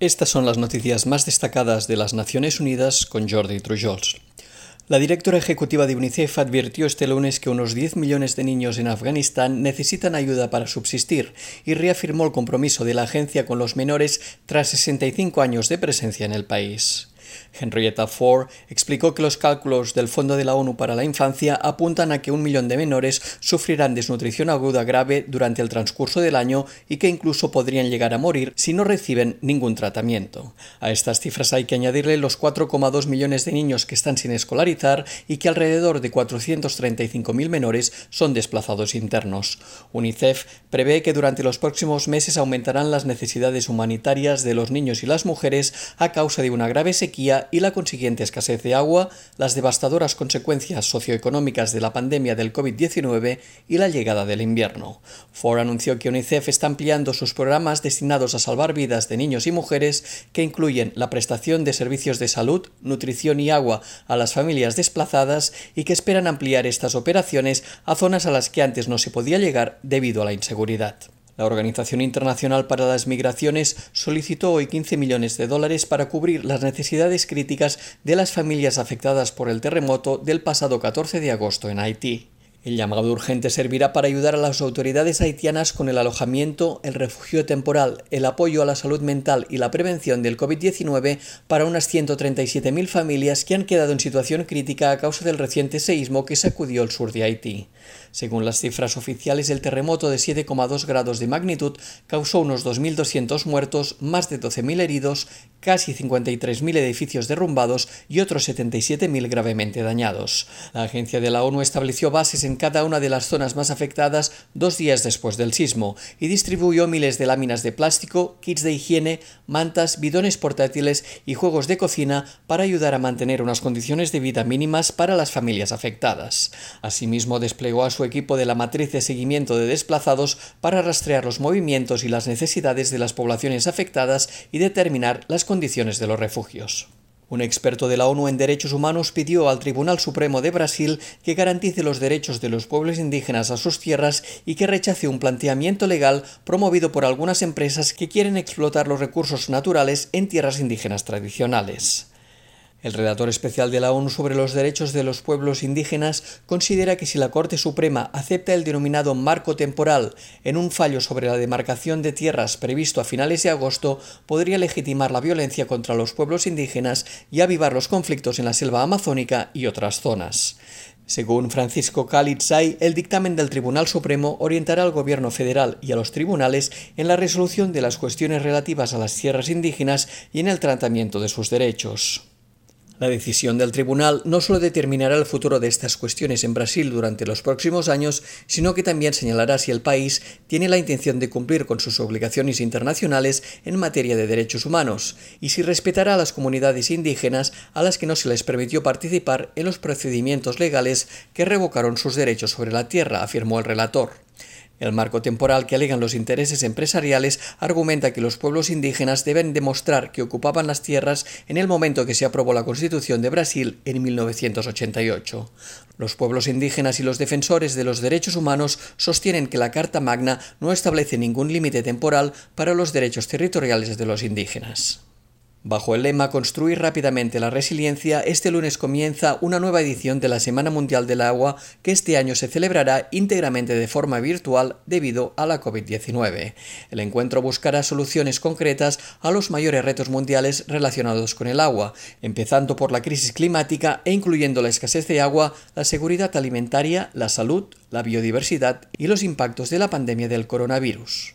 Estas son las noticias más destacadas de las Naciones Unidas con Jordi Trujols. La directora ejecutiva de UNICEF advirtió este lunes que unos 10 millones de niños en Afganistán necesitan ayuda para subsistir y reafirmó el compromiso de la agencia con los menores tras 65 años de presencia en el país. Henrietta Ford explicó que los cálculos del Fondo de la ONU para la Infancia apuntan a que un millón de menores sufrirán desnutrición aguda grave durante el transcurso del año y que incluso podrían llegar a morir si no reciben ningún tratamiento. A estas cifras hay que añadirle los 4,2 millones de niños que están sin escolarizar y que alrededor de 435.000 menores son desplazados internos. UNICEF prevé que durante los próximos meses aumentarán las necesidades humanitarias de los niños y las mujeres a causa de una grave sequía y la consiguiente escasez de agua, las devastadoras consecuencias socioeconómicas de la pandemia del COVID-19 y la llegada del invierno. Ford anunció que UNICEF está ampliando sus programas destinados a salvar vidas de niños y mujeres que incluyen la prestación de servicios de salud, nutrición y agua a las familias desplazadas y que esperan ampliar estas operaciones a zonas a las que antes no se podía llegar debido a la inseguridad. La Organización Internacional para las Migraciones solicitó hoy 15 millones de dólares para cubrir las necesidades críticas de las familias afectadas por el terremoto del pasado 14 de agosto en Haití. El llamado urgente servirá para ayudar a las autoridades haitianas con el alojamiento, el refugio temporal, el apoyo a la salud mental y la prevención del COVID-19 para unas 137.000 familias que han quedado en situación crítica a causa del reciente seísmo que sacudió el sur de Haití. Según las cifras oficiales, el terremoto de 7,2 grados de magnitud causó unos 2.200 muertos, más de 12.000 heridos, casi 53.000 edificios derrumbados y otros 77.000 gravemente dañados. La agencia de la ONU estableció bases en cada una de las zonas más afectadas dos días después del sismo y distribuyó miles de láminas de plástico, kits de higiene, mantas, bidones portátiles y juegos de cocina para ayudar a mantener unas condiciones de vida mínimas para las familias afectadas. Asimismo, desplegó a su equipo de la matriz de seguimiento de desplazados para rastrear los movimientos y las necesidades de las poblaciones afectadas y determinar las condiciones de los refugios. Un experto de la ONU en Derechos Humanos pidió al Tribunal Supremo de Brasil que garantice los derechos de los pueblos indígenas a sus tierras y que rechace un planteamiento legal promovido por algunas empresas que quieren explotar los recursos naturales en tierras indígenas tradicionales. El relator especial de la ONU sobre los derechos de los pueblos indígenas considera que si la Corte Suprema acepta el denominado marco temporal en un fallo sobre la demarcación de tierras previsto a finales de agosto, podría legitimar la violencia contra los pueblos indígenas y avivar los conflictos en la selva amazónica y otras zonas. Según Francisco Calitzay, el dictamen del Tribunal Supremo orientará al Gobierno federal y a los tribunales en la resolución de las cuestiones relativas a las tierras indígenas y en el tratamiento de sus derechos. La decisión del tribunal no solo determinará el futuro de estas cuestiones en Brasil durante los próximos años, sino que también señalará si el país tiene la intención de cumplir con sus obligaciones internacionales en materia de derechos humanos y si respetará a las comunidades indígenas a las que no se les permitió participar en los procedimientos legales que revocaron sus derechos sobre la tierra, afirmó el relator. El marco temporal que alegan los intereses empresariales argumenta que los pueblos indígenas deben demostrar que ocupaban las tierras en el momento que se aprobó la Constitución de Brasil en 1988. Los pueblos indígenas y los defensores de los derechos humanos sostienen que la Carta Magna no establece ningún límite temporal para los derechos territoriales de los indígenas. Bajo el lema Construir rápidamente la resiliencia, este lunes comienza una nueva edición de la Semana Mundial del Agua que este año se celebrará íntegramente de forma virtual debido a la COVID-19. El encuentro buscará soluciones concretas a los mayores retos mundiales relacionados con el agua, empezando por la crisis climática e incluyendo la escasez de agua, la seguridad alimentaria, la salud, la biodiversidad y los impactos de la pandemia del coronavirus.